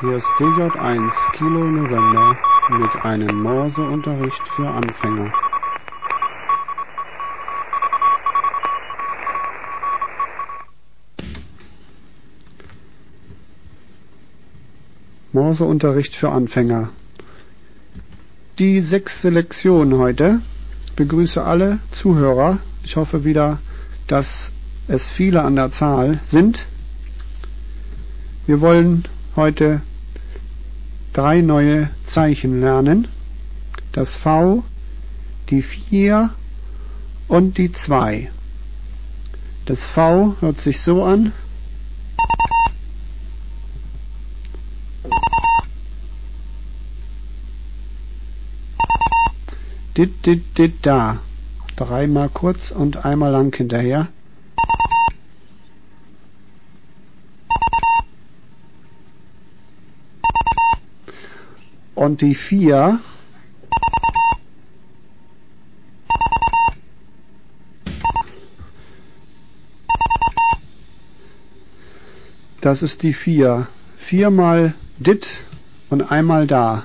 Hier ist DJ1 Kilo November mit einem Morseunterricht für Anfänger. Morseunterricht für Anfänger. Die sechste Lektion heute. Begrüße alle Zuhörer. Ich hoffe wieder, dass es viele an der Zahl sind. Wir wollen heute drei neue Zeichen lernen. Das V, die 4 und die 2. Das V hört sich so an. Dit, dit, dit, da. Dreimal kurz und einmal lang hinterher. Und die 4 Das ist die 4. Viermal dit und einmal da.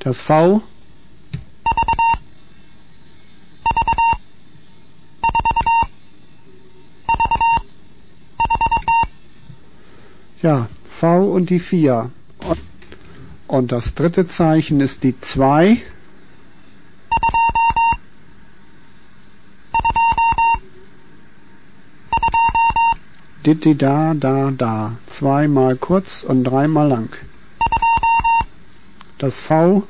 Das V Ja, V und die 4. Und das dritte Zeichen ist die 2. Ditti da, da, da. Zweimal kurz und dreimal lang. Das V.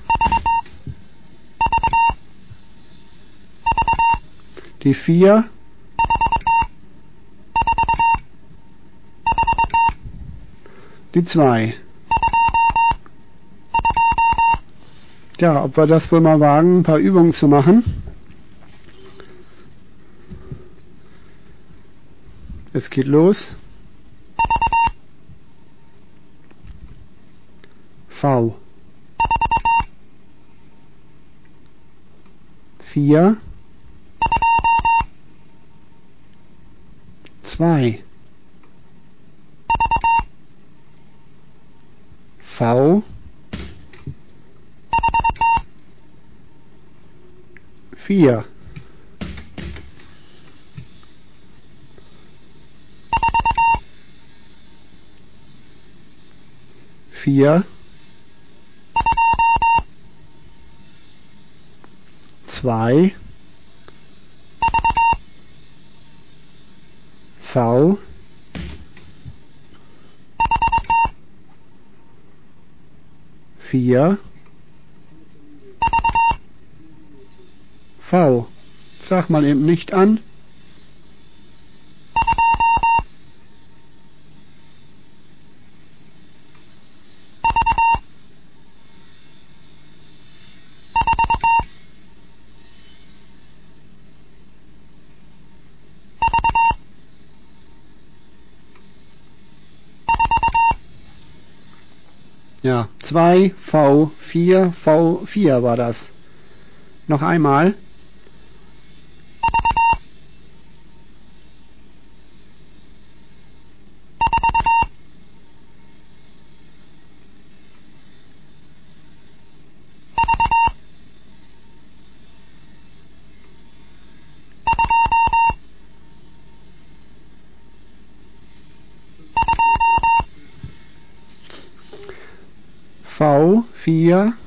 Die 4. Die 2. Ja, ob wir das wohl mal wagen, ein paar Übungen zu machen. Es geht los. V. Vier. Zwei. V. vier. Vier. Zwei. V. Vier V. Sag mal eben nicht an. Ja, 2 V 4 V 4 war das. Noch einmal.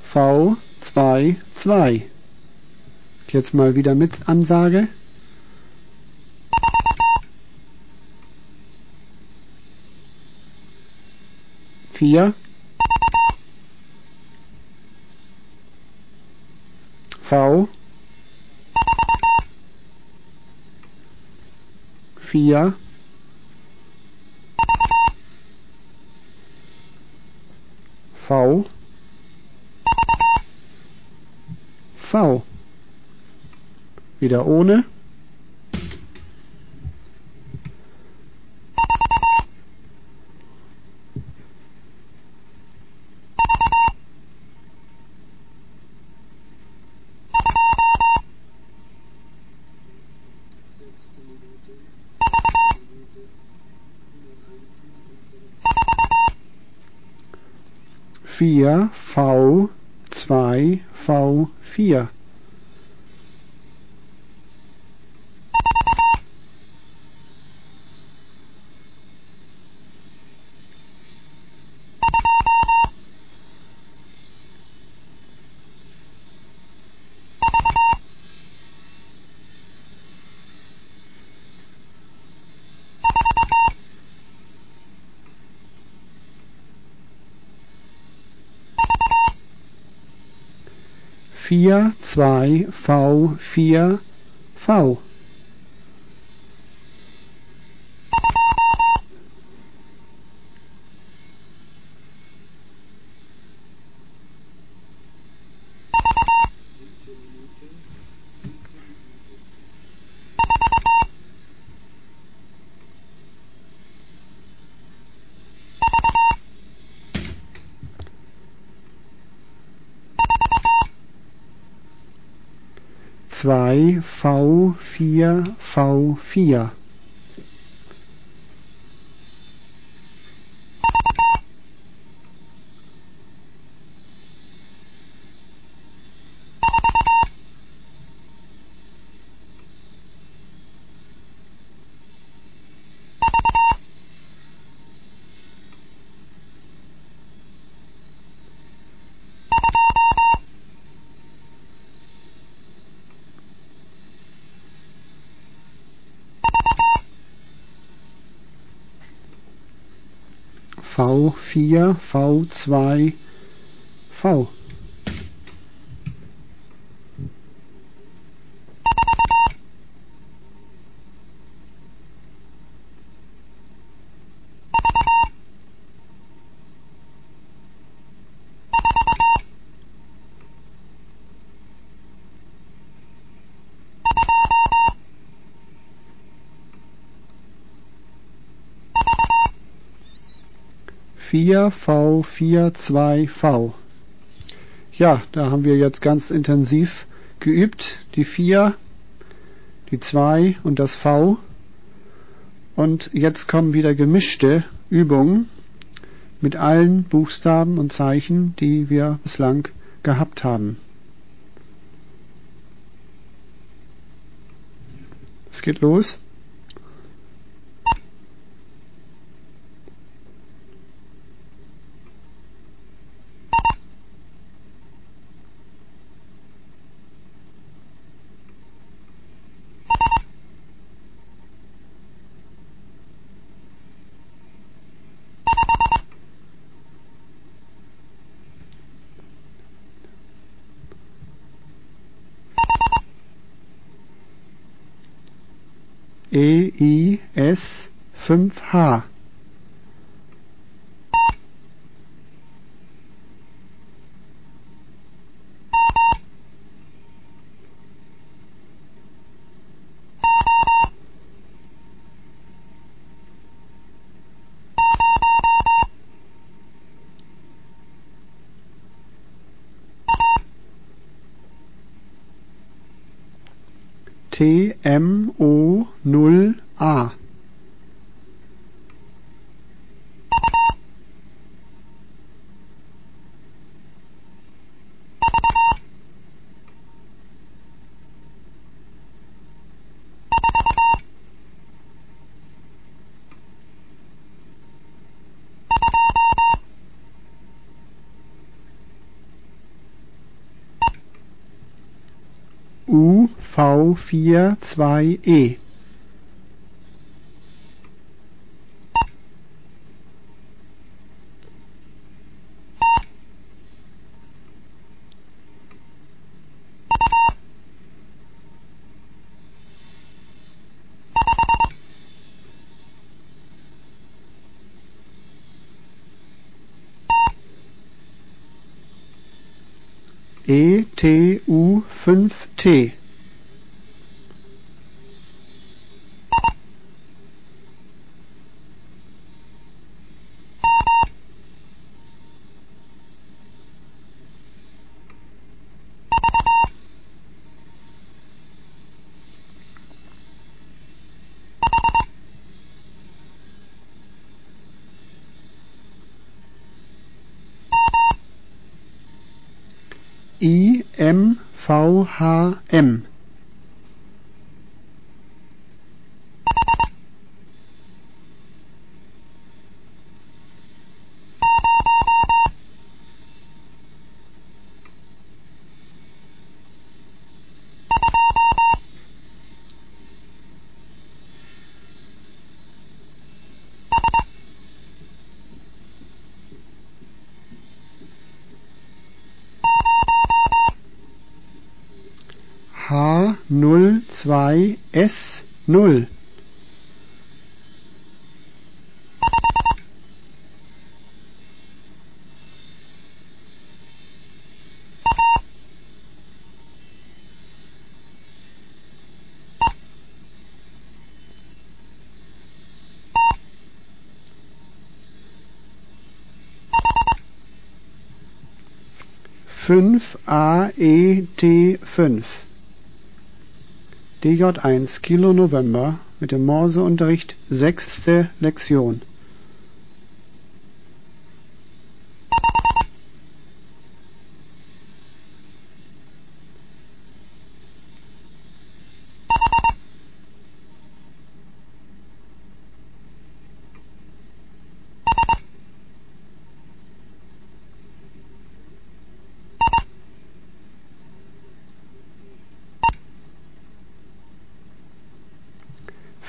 4, V, 2, 2. Jetzt mal wieder mit Ansage. Vier. V. Vier. wieder ohne. Vier V zwei V vier V vier V vier V zwei V vier V vier zwei V Ja, da haben wir jetzt ganz intensiv geübt. Die vier, die zwei und das V. Und jetzt kommen wieder gemischte Übungen mit allen Buchstaben und Zeichen, die wir bislang gehabt haben. Es geht los. EIS 5H TMO0A U V vier zwei E. E T U fünf T I M V H M S null. Fünf A E T fünf DJ1 Kilo November mit dem Morseunterricht sechste Lektion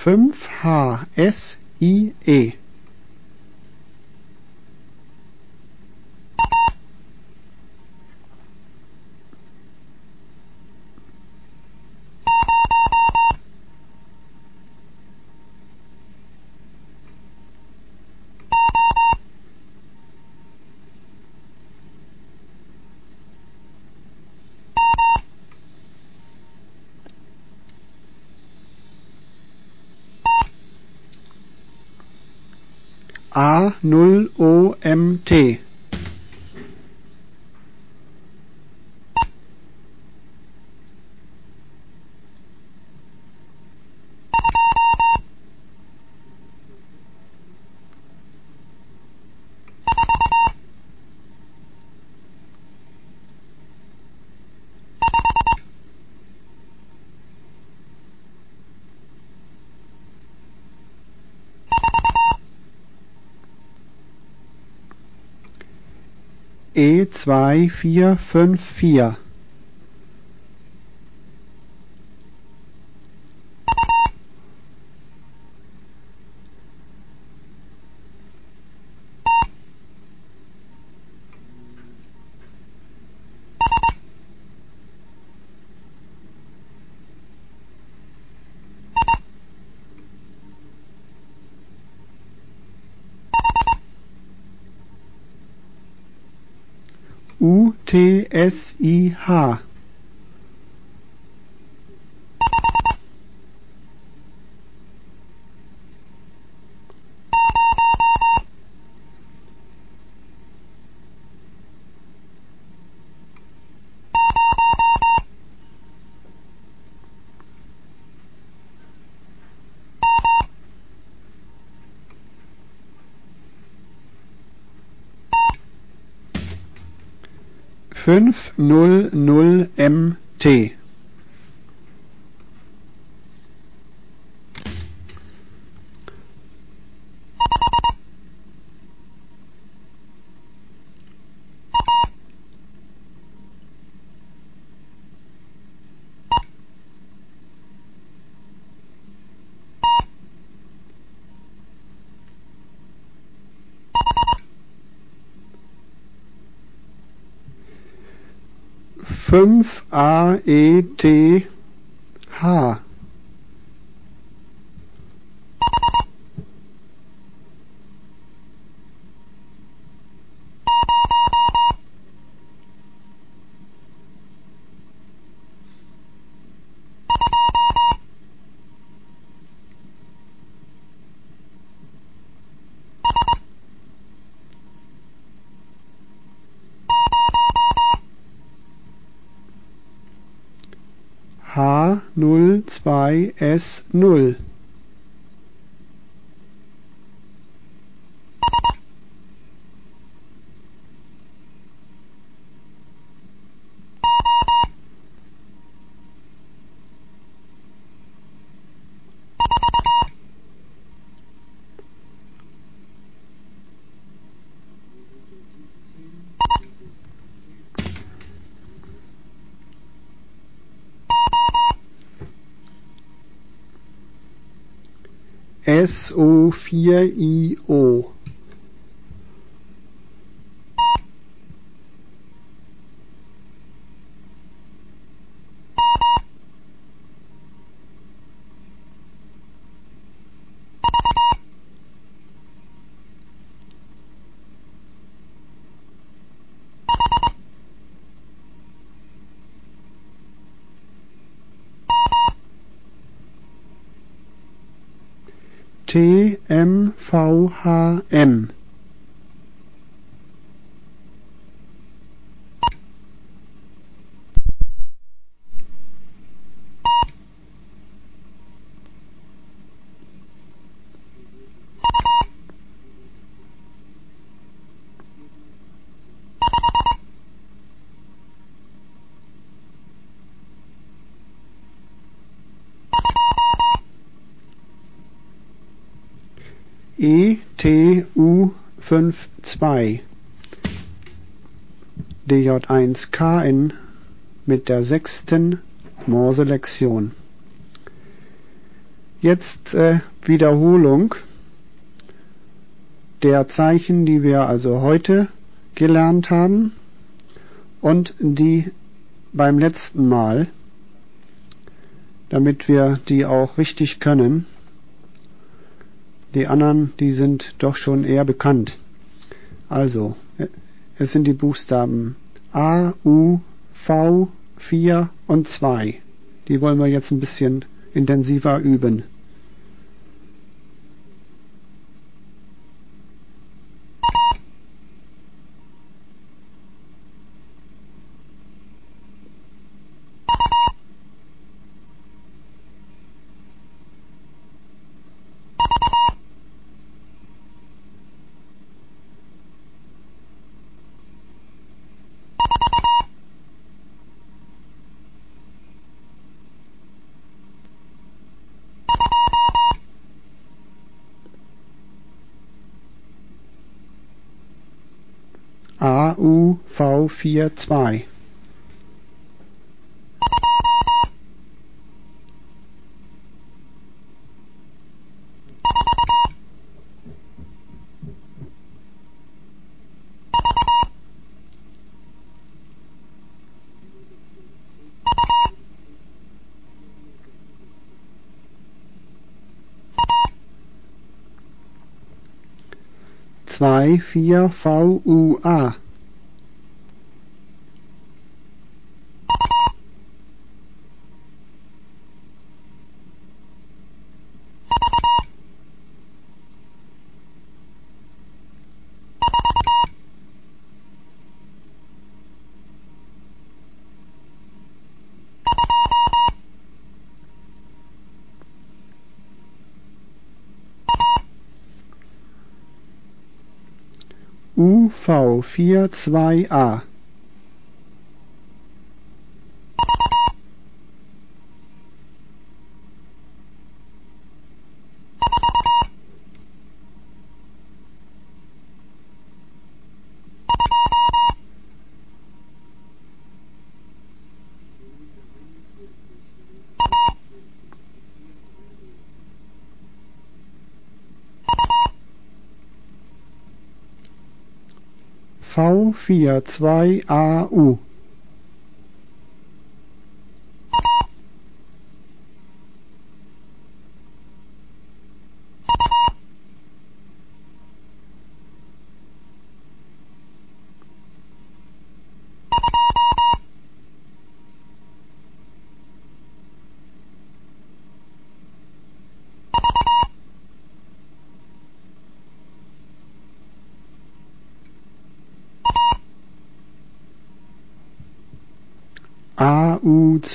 fünf H 2, 4, 5, 4. S-E-H 500 MT. 5 A E T H. SO4IO. T M V H N. TMVHM ETU52 DJ1KN mit der sechsten Morselektion. Jetzt äh, Wiederholung der Zeichen, die wir also heute gelernt haben und die beim letzten Mal, damit wir die auch richtig können. Die anderen, die sind doch schon eher bekannt. Also, es sind die Buchstaben A, U, V, 4 und 2. Die wollen wir jetzt ein bisschen intensiver üben. AUV42 zwei. Vier VUA UV42A V42AU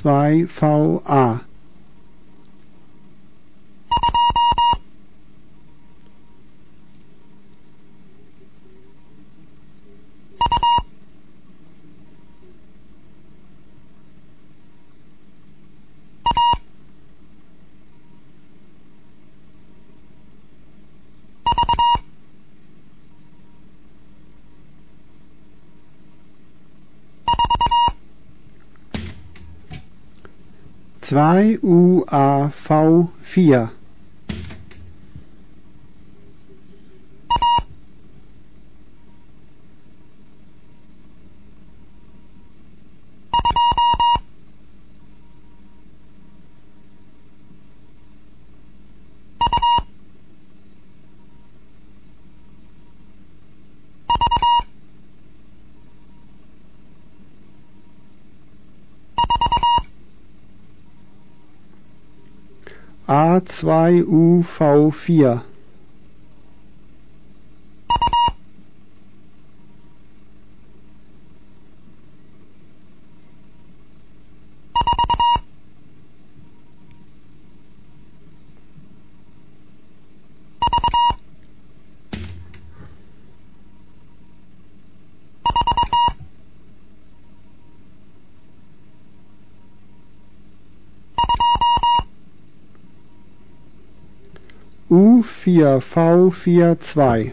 2VA 2 UAV 4 A2UV4. U4V42.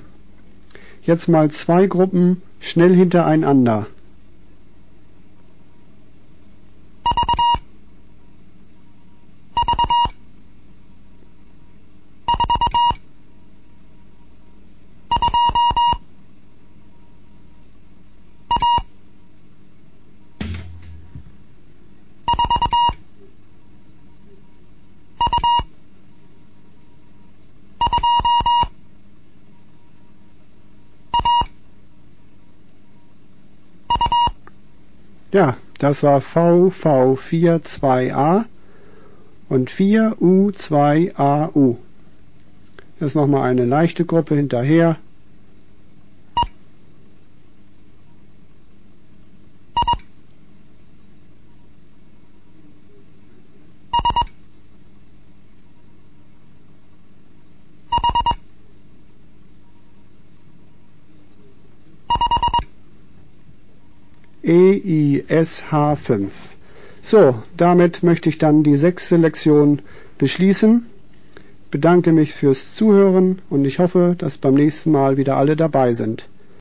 Jetzt mal zwei Gruppen schnell hintereinander. Ja, das war VV42A und 4U2AU. Jetzt nochmal eine leichte Gruppe hinterher. EISH5. So, damit möchte ich dann die sechste Lektion beschließen. Bedanke mich fürs Zuhören und ich hoffe, dass beim nächsten Mal wieder alle dabei sind.